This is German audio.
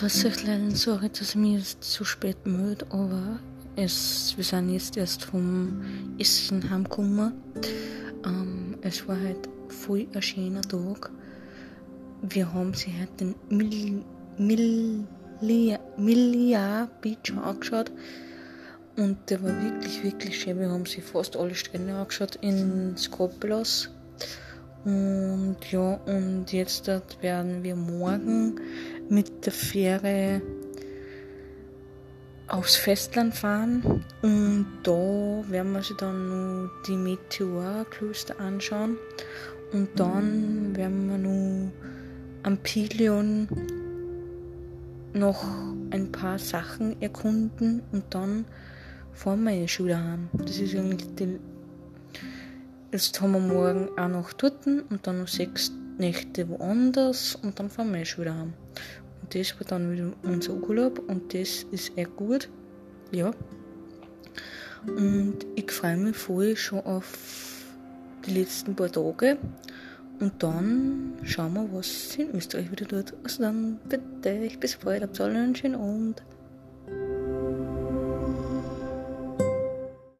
was euch leider sorry, dass mich jetzt zu spät melde, aber es, wir sind jetzt erst vom Essen heimgekommen. Ähm, es war halt voll ein schöner Tag. Wir haben sie halt den Mil Mil Milliard Beach angeschaut und der war wirklich, wirklich schön. Wir haben sie fast alle Strände angeschaut in Skopelos. Und ja, und jetzt werden wir morgen mit der Fähre aufs Festland fahren. Und da werden wir sich dann noch die Meteorklöster anschauen. Und dann werden wir noch am Pilion noch ein paar Sachen erkunden. Und dann fahren wir schon daheim. Das ist eigentlich die Jetzt haben wir morgen auch noch dort. Und dann noch sechs Nächte woanders. Und dann fahren wir schon wieder heim. Und das wird dann wieder unser Urlaub und das ist echt gut. Ja. Und ich freue mich voll schon auf die letzten paar Tage. Und dann schauen wir, was in Österreich wieder tut. Also dann bitte, bis bald, habt alle einen schönen Abend.